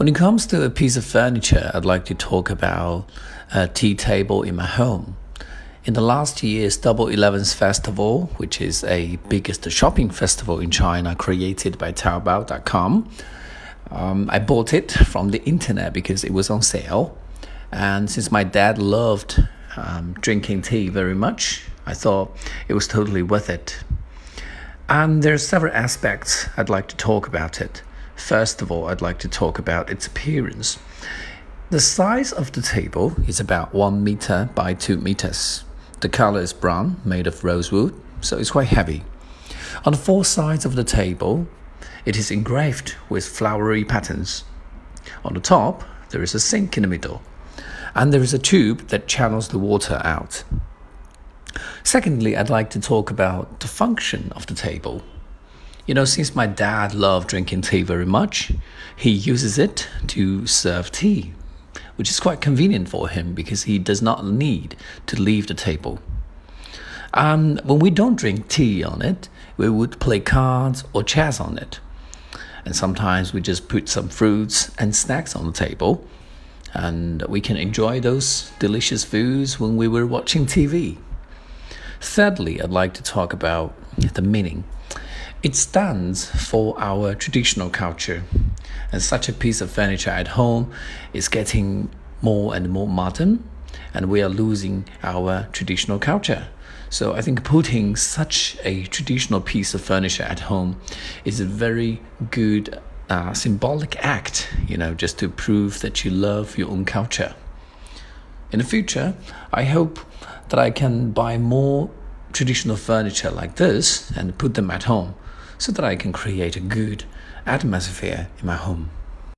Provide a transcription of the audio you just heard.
When it comes to a piece of furniture, I'd like to talk about a tea table in my home. In the last year's Double Eleven's festival, which is a biggest shopping festival in China created by Taobao.com, um, I bought it from the internet because it was on sale. And since my dad loved um, drinking tea very much, I thought it was totally worth it. And there are several aspects I'd like to talk about it. First of all, I'd like to talk about its appearance. The size of the table is about 1 meter by 2 meters. The color is brown, made of rosewood, so it's quite heavy. On the four sides of the table, it is engraved with flowery patterns. On the top, there is a sink in the middle, and there is a tube that channels the water out. Secondly, I'd like to talk about the function of the table. You know, since my dad loved drinking tea very much, he uses it to serve tea, which is quite convenient for him because he does not need to leave the table. Um, when we don't drink tea on it, we would play cards or chess on it. And sometimes we just put some fruits and snacks on the table, and we can enjoy those delicious foods when we were watching TV. Thirdly, I'd like to talk about the meaning. It stands for our traditional culture, and such a piece of furniture at home is getting more and more modern, and we are losing our traditional culture. So I think putting such a traditional piece of furniture at home is a very good uh, symbolic act, you know, just to prove that you love your own culture. In the future, I hope that I can buy more traditional furniture like this and put them at home so that I can create a good atmosphere in my home.